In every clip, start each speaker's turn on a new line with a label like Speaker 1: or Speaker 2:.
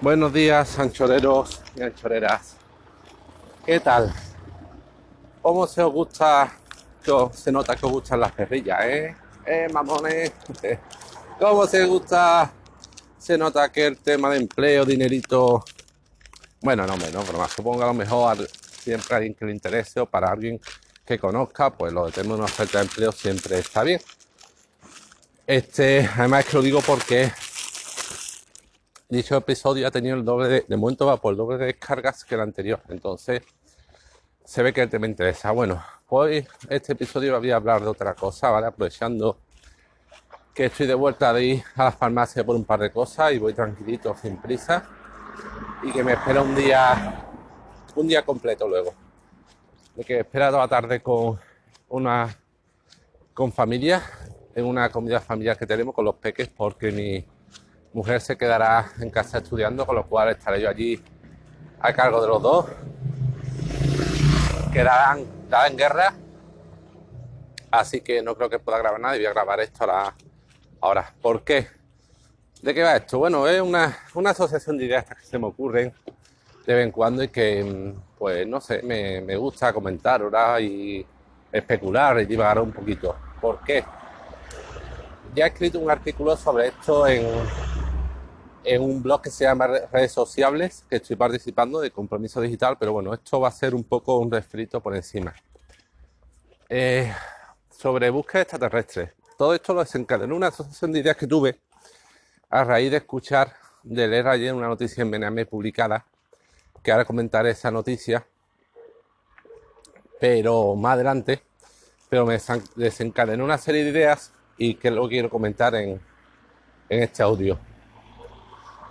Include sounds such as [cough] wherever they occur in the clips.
Speaker 1: Buenos días, anchoreros y anchoreras. ¿Qué tal? ¿Cómo se os gusta? que se nota que os gustan las perrillas, ¿eh? ¿Eh, mamones? [laughs] ¿Cómo se gusta? Se nota que el tema de empleo, dinerito. Bueno, no, menos broma. Supongo que a lo mejor siempre a alguien que le interese o para alguien que conozca, pues lo de tener una oferta de empleo siempre está bien. Este, además que lo digo porque dicho episodio ha tenido el doble de, de momento va por el doble de descargas que el anterior. Entonces, se ve que el tema interesa. Bueno, hoy este episodio voy a hablar de otra cosa, ¿vale? Aprovechando que estoy de vuelta de ir a la farmacia por un par de cosas y voy tranquilito, sin prisa. Y que me espera un día, un día completo luego. De que me espera toda la tarde con una, con familia, en una comida familiar que tenemos con los peques, porque mi mujer se quedará en casa estudiando, con lo cual estaré yo allí a cargo de los dos. Quedarán en guerra, así que no creo que pueda grabar nada y voy a grabar esto ahora. ahora. ¿Por qué? ¿De qué va esto? Bueno, es una, una asociación de ideas que se me ocurren de vez en cuando y que, pues no sé, me, me gusta comentar ahora y especular y divagar un poquito. ¿Por qué? Ya he escrito un artículo sobre esto en, en un blog que se llama Re- Redes Sociables, que estoy participando de Compromiso Digital, pero bueno, esto va a ser un poco un refrito por encima. Eh, sobre búsqueda extraterrestre. Todo esto lo desencadenó una asociación de ideas que tuve a raíz de escuchar, de leer ayer una noticia en Bename publicada, que ahora comentaré esa noticia, pero más adelante, pero me desencadenó una serie de ideas y que lo quiero comentar en, en este audio.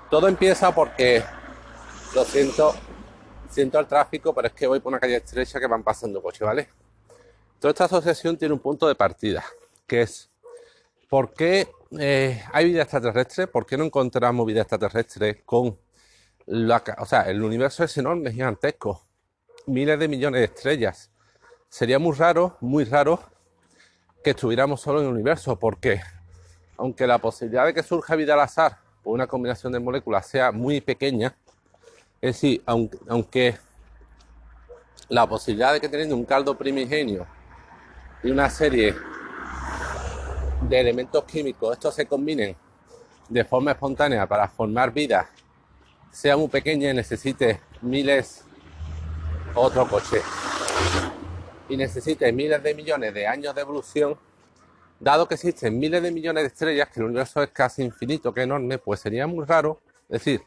Speaker 1: Todo empieza porque, lo siento, siento el tráfico, pero es que voy por una calle estrecha que van pasando coches, ¿vale? Toda esta asociación tiene un punto de partida, que es ¿por qué eh, hay vida extraterrestre? ¿Por qué no encontramos vida extraterrestre con la... O sea, el universo es enorme, gigantesco, miles de millones de estrellas. Sería muy raro, muy raro que estuviéramos solo en el universo, porque aunque la posibilidad de que surja vida al azar por una combinación de moléculas sea muy pequeña, es decir, aunque, aunque la posibilidad de que teniendo un caldo primigenio y una serie de elementos químicos, estos se combinen de forma espontánea para formar vida, sea muy pequeña y necesite miles, otro coche, y necesite miles de millones de años de evolución, dado que existen miles de millones de estrellas, que el universo es casi infinito, que enorme, pues sería muy raro, es decir,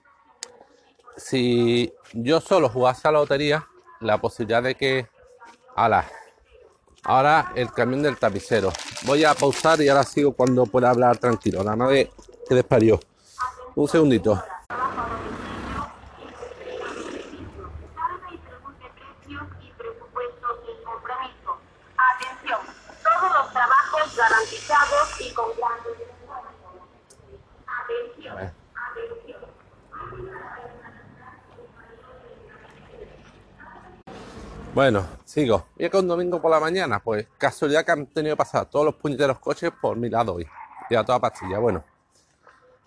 Speaker 1: si yo solo jugase a la lotería, la posibilidad de que, ala, ahora el camión del tapicero. Voy a pausar y ahora sigo cuando pueda hablar tranquilo. La nave que desparió. Un segundito.
Speaker 2: Salve y pregunte precios y presupuestos sin compromiso. Atención, todos los trabajos
Speaker 1: Bueno, sigo. Y con domingo por la mañana, pues casualidad que han tenido que pasar todos los puñeteros coches por mi lado hoy. Y a toda pastilla, bueno.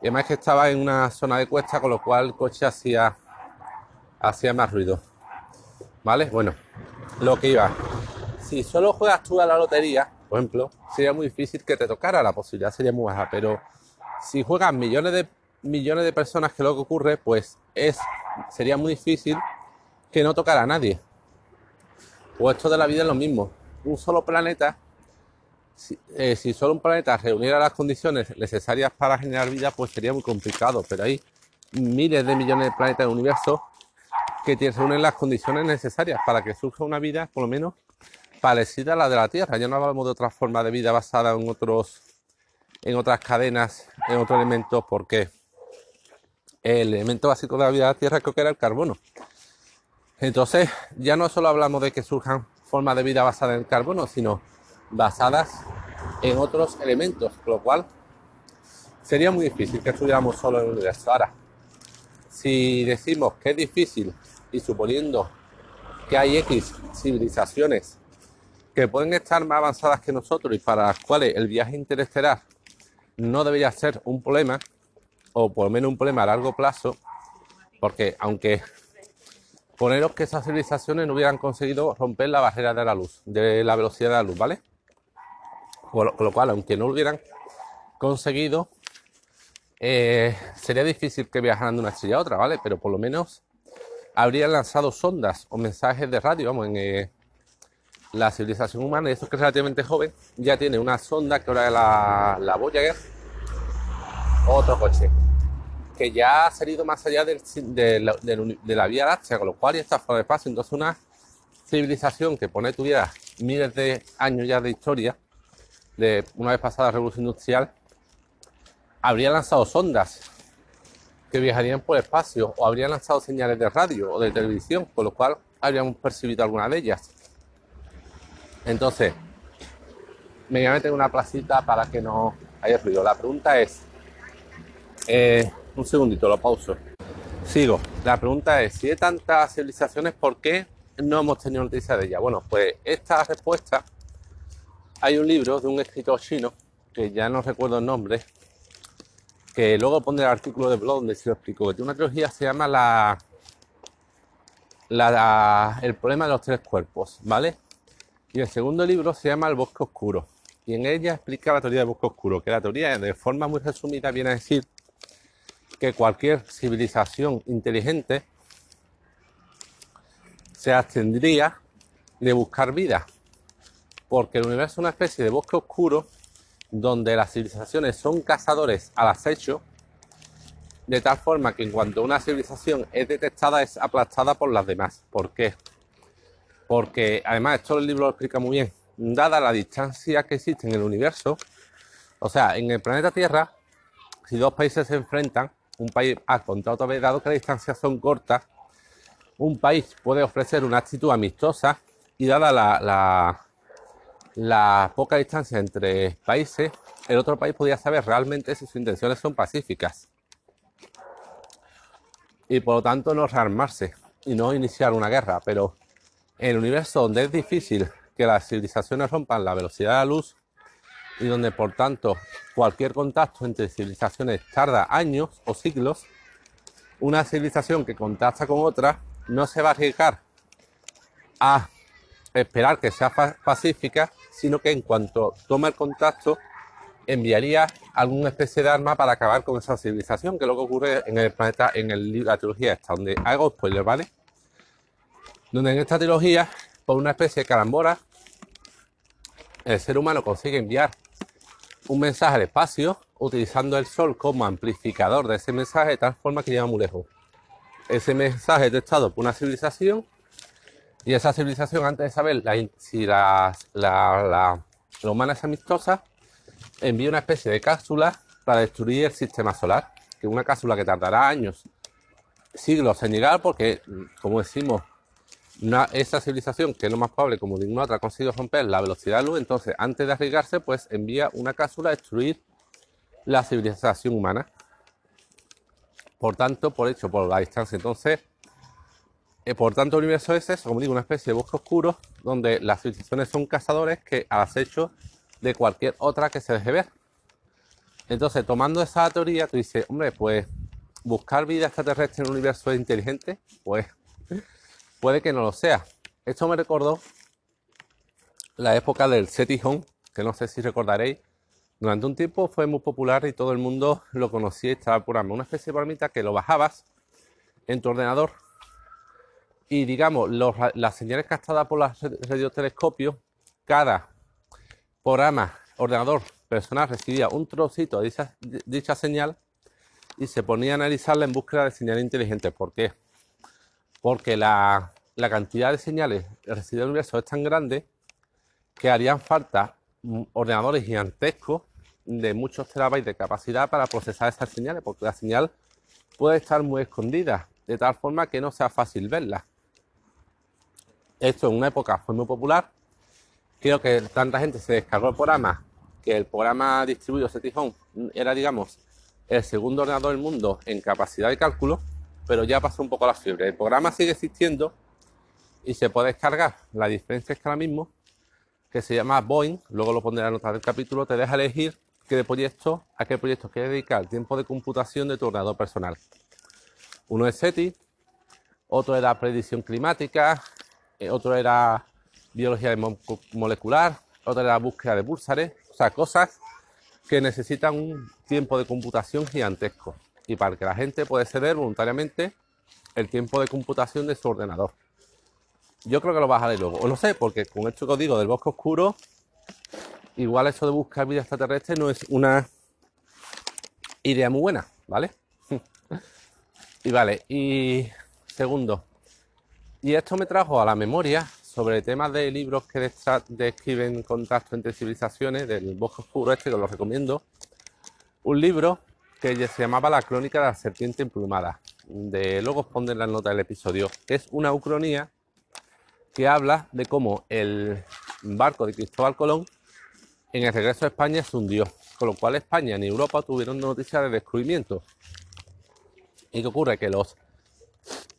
Speaker 1: Y además que estaba en una zona de cuesta, con lo cual el coche hacía, hacía más ruido. ¿Vale? Bueno, lo que iba. Si solo juegas tú a la lotería, ejemplo, sería muy difícil que te tocara, la posibilidad sería muy baja, pero si juegas millones de millones de personas, que lo que ocurre, pues es sería muy difícil que no tocara a nadie. Pues esto de la vida es lo mismo. Un solo planeta, si, eh, si solo un planeta reuniera las condiciones necesarias para generar vida, pues sería muy complicado. Pero hay miles de millones de planetas en el universo que reúnen las condiciones necesarias para que surja una vida, por lo menos, parecida a la de la Tierra. Ya no hablamos de otra forma de vida basada en otros, en otras cadenas, en otros elementos, porque el elemento básico de la vida de la Tierra creo que era el carbono. Entonces, ya no solo hablamos de que surjan formas de vida basadas en el carbono, sino basadas en otros elementos, lo cual sería muy difícil que estuviéramos solo en el universo. Ahora, si decimos que es difícil y suponiendo que hay X civilizaciones que pueden estar más avanzadas que nosotros y para las cuales el viaje interestelar no debería ser un problema, o por lo menos un problema a largo plazo, Porque aunque poneros que esas civilizaciones no hubieran conseguido romper la barrera de la luz, de la velocidad de la luz, ¿vale? Con lo, cual, aunque no hubieran conseguido, eh, sería difícil que viajaran de una estrella a otra, ¿vale? Pero por lo menos habrían lanzado sondas o mensajes de radio, vamos, en eh, la civilización humana, y eso que es relativamente joven, ya tiene una sonda que ahora es la, la Voyager, otro coche, que ya ha salido más allá de, la Vía Láctea, con lo cual ya está fuera de espacio. Entonces, una civilización que pone tuviera miles de años ya de historia, de una vez pasada la revolución industrial, habría lanzado sondas que viajarían por espacio o habrían lanzado señales de radio o de televisión, con lo cual habríamos percibido alguna de ellas. Entonces, me voy a meter una placita para que no haya ruido. La pregunta es, eh, un segundito, lo pauso. Sigo. La pregunta es, si hay tantas civilizaciones, ¿por qué no hemos tenido noticia de ellas? Bueno, pues esta respuesta, hay un libro de un escritor chino, que ya no recuerdo el nombre, que luego pondré el artículo de blog donde se lo explico, que tiene una trilogía se llama la, la, El problema de los tres cuerpos, ¿vale? Y el segundo libro se llama El bosque oscuro. Y en ella explica la teoría del bosque oscuro, que la teoría, de forma muy resumida, viene a decir que cualquier civilización inteligente se abstendría de buscar vida, porque el universo es una especie de bosque oscuro donde las civilizaciones son cazadores al acecho, de tal forma que en cuanto una civilización es detectada es aplastada por las demás. ¿Por qué? Porque además esto el libro lo explica muy bien. Dada la distancia que existe en el universo, o sea, en el planeta Tierra, si dos países se enfrentan, un país A contra otro dado que las distancias son cortas, un país puede ofrecer una actitud amistosa y dada la la poca distancia entre países, el otro país podría saber realmente si sus intenciones son pacíficas. Y por lo tanto no rearmarse y no iniciar una guerra. Pero en el universo donde es difícil que las civilizaciones rompan la velocidad de la luz y donde por tanto cualquier contacto entre civilizaciones tarda años o siglos, una civilización que contacta con otra no se va a arriesgar a esperar que sea pacífica sino que en cuanto toma el contacto enviaría alguna especie de arma para acabar con esa civilización, que es lo que ocurre en el planeta, en el, la trilogía esta, donde hago spoiler, ¿vale? Donde en esta trilogía, por una especie de carambora, el ser humano consigue enviar un mensaje al espacio utilizando el sol como amplificador de ese mensaje de tal forma que llega muy lejos. Ese mensaje es detectado por una civilización y esa civilización, antes de saber si la, la, humana es amistosa, envía una especie de cápsula para destruir el sistema solar, que es una cápsula que tardará años, siglos en llegar, porque, como decimos, esa civilización, que es lo más probable, como ninguna otra, ha conseguido romper la velocidad de luz, entonces, antes de arriesgarse, pues envía una cápsula a destruir la civilización humana. Por tanto, por hecho, por la distancia. Entonces, eh, por tanto, el universo es como digo, una especie de bosque oscuro donde las civilizaciones son cazadores que al acecho de cualquier otra que se deje ver. Entonces, tomando esa teoría, tú dices, hombre, pues buscar vida extraterrestre en un universo inteligente, pues puede que no lo sea. Esto me recordó la época del Home, que no sé si recordaréis. Durante un tiempo fue muy popular y todo el mundo lo conocía y estaba por Una especie de palmita que lo bajabas en tu ordenador y digamos, las señales captadas por los radiotelescopios, cada programa, ordenador personal recibía un trocito de dicha, señal y se ponía a analizarla en búsqueda de señales inteligentes. ¿Por qué? Porque la, cantidad de señales recibidas en el universo es tan grande que harían falta ordenadores gigantescos de muchos terabytes de capacidad para procesar esas señales, porque la señal puede estar muy escondida, de tal forma que no sea fácil verla. Esto en una época fue muy popular. Creo que tanta gente se descargó el programa que el programa distribuido Home era, digamos, el segundo ordenador del mundo en capacidad de cálculo, pero ya pasó un poco la fiebre. El programa sigue existiendo y se puede descargar. La diferencia es que ahora mismo, que se llama Boeing, luego lo pondré en la nota del capítulo, te deja elegir qué proyecto, a qué proyecto quieres dedicar el tiempo de computación de tu ordenador personal. Uno es SETI, otro era predicción climática, eh, otro era biología molecular, otro era búsqueda de púlsares, o sea, cosas que necesitan un tiempo de computación gigantesco y para que la gente pueda ceder voluntariamente el tiempo de computación de su ordenador. Yo creo que lo bajaré luego, o lo sé, porque con esto que os digo del bosque oscuro, igual eso de buscar vida extraterrestre no es una idea muy buena, ¿vale? [laughs] y vale, y segundo, y esto me trajo a la memoria sobre temas de libros que describen contacto entre civilizaciones del bosque oscuro este, que os lo recomiendo. Un libro que se llamaba La crónica de la serpiente emplumada. De, luego os pondré la nota del episodio. Es una ucronía que habla de cómo el barco de Cristóbal Colón en el regreso a España se hundió, con lo cual España ni Europa tuvieron noticias de descubrimiento. ¿Y qué ocurre? Que los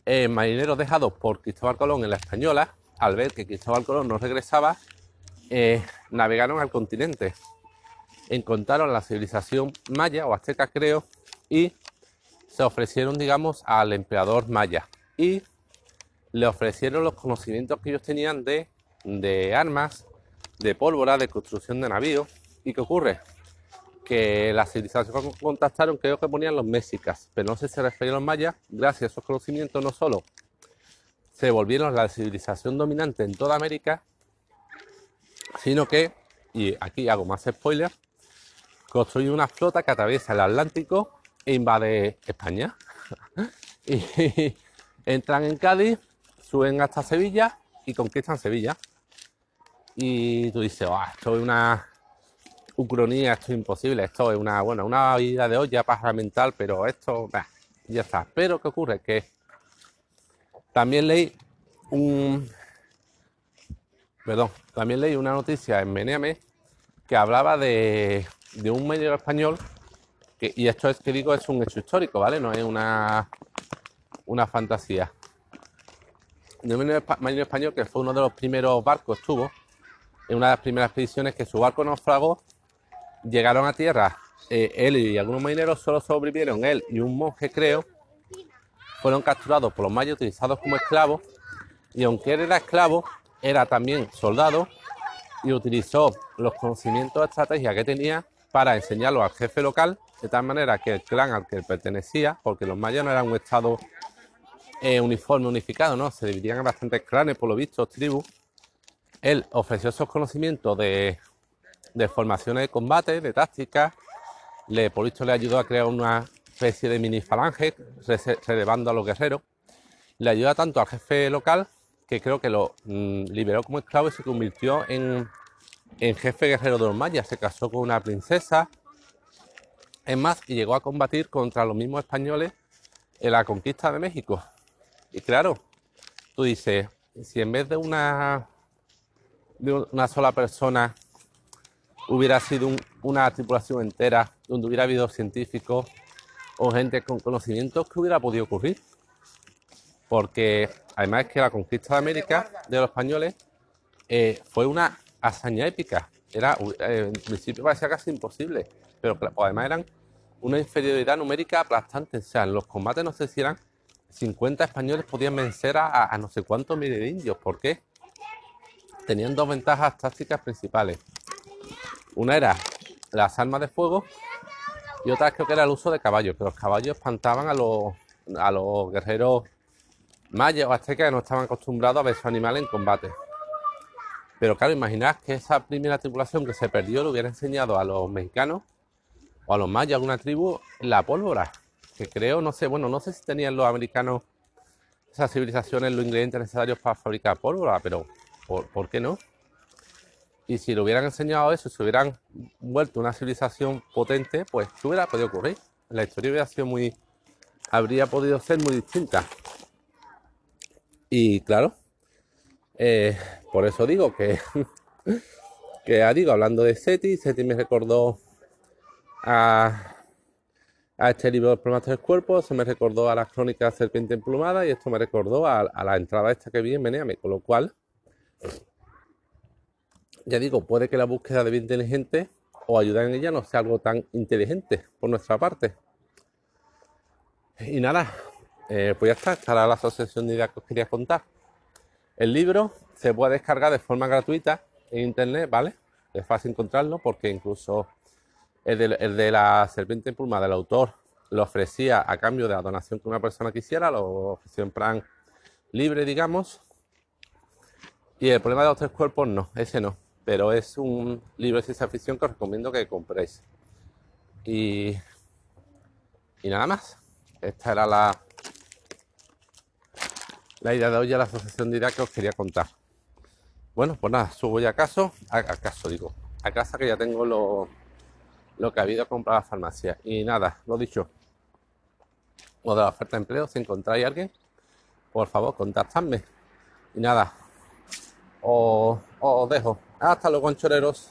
Speaker 1: eh, marineros dejados por Cristóbal Colón en la Española al ver que Cristóbal Colón no regresaba, eh, navegaron al continente, encontraron la civilización maya o azteca creo, y se ofrecieron, digamos, al emperador maya. Y le ofrecieron los conocimientos que ellos tenían de, de armas, de pólvora, de construcción de navíos. ¿Y qué ocurre? Que la civilización que contactaron creo que ponían los mexicas, pero no sé si se referían a los mayas, gracias a esos conocimientos no solo se volvieron la civilización dominante en toda América, sino que, y aquí hago más spoilers, construyen una flota que atraviesa el Atlántico e invade España. [laughs] y entran en Cádiz, suben hasta Sevilla y conquistan Sevilla. Y tú dices, esto es una ucronía, esto es imposible, esto es una, bueno, una vida de olla mental, pero esto, ya está. Pero ¿qué ocurre? Que también leí un. Perdón, también leí una noticia en Meneame que hablaba de, un medio español, que, y esto es que digo es un hecho histórico, ¿vale? No es una, una fantasía. De un medio español que fue uno de los primeros barcos, estuvo en una de las primeras expediciones que su barco naufragó, llegaron a tierra, eh, él y algunos marineros solo sobrevivieron, él y un monje creo, fueron capturados por los mayas utilizados como esclavos y aunque él era esclavo, era también soldado y utilizó los conocimientos de estrategia que tenía para enseñarlo al jefe local, de tal manera que el clan al que pertenecía, porque los mayas no eran un estado eh, uniforme, unificado, ¿no? Se dividían en bastantes clanes, por lo visto, tribus. Él ofreció esos conocimientos de, de formaciones de combate, de tácticas, le, por visto le ayudó a crear una especie de mini falange, relevando a los guerreros. Le ayuda tanto al jefe local, que creo que lo mm, liberó como esclavo y se convirtió en, jefe guerrero de los mayas. Se casó con una princesa. Es más, y llegó a combatir contra los mismos españoles en la conquista de México. Y claro, tú dices, si en vez de una, de una sola persona hubiera sido una tripulación entera, donde hubiera habido científicos, o gente con conocimientos que hubiera podido ocurrir. Porque además es que la conquista de América de los españoles eh, fue una hazaña épica. Era, eh, en principio parecía casi imposible, pero además eran una inferioridad numérica aplastante. O sea, en los combates no sé si eran 50 españoles podían vencer a, no sé cuántos miles de indios. ¿Por qué? Tenían dos ventajas tácticas principales. Una era las armas de fuego y otra creo que era el uso de caballos, que los caballos espantaban a los, a los guerreros mayas o aztecas que no estaban acostumbrados a ver esos animales en combate. Pero claro, imaginad que esa primera tripulación que se perdió le hubiera enseñado a los mexicanos o a los mayas, alguna tribu, la pólvora. Que creo, no sé, bueno, no sé si tenían los americanos, esas civilizaciones, los ingredientes necesarios para fabricar pólvora, pero ¿por, ¿por qué no? Y si le hubieran enseñado eso, si hubieran vuelto una civilización potente, pues ¿qué hubiera podido ocurrir? La historia hubiera sido muy. habría podido ser muy distinta. Y claro, eh, por eso digo que. [laughs] que digo, hablando de SETI, SETI me recordó a, este libro de problemas del cuerpo, se me recordó a las crónicas Serpiente Emplumada y esto me recordó a, a la entrada esta que vi en Meneame, con lo cual ya digo, puede que la búsqueda de vida inteligente o ayudar en ella no sea algo tan inteligente por nuestra parte. Y nada, eh, pues ya está, estará la asociación de ideas que os quería contar. El libro se puede descargar de forma gratuita en internet, ¿vale? Es fácil encontrarlo porque incluso el de, la serpiente en del autor lo ofrecía a cambio de la donación que una persona quisiera, lo ofreció en plan libre, digamos. Y el problema de los tres cuerpos no, ese no. Pero es un libro de ciencia ficción que os recomiendo que compréis. Y, y nada más. Esta era la, la idea de hoy a la asociación de ideas que os quería contar. Bueno, pues nada, subo ya a caso, a, caso digo, a casa que ya tengo lo, lo que ha habido a comprar a la farmacia. Y nada, lo dicho, o de la oferta de empleo, si encontráis a alguien, por favor, contactadme. Y nada, os, os dejo. Hasta luego, conchoreros.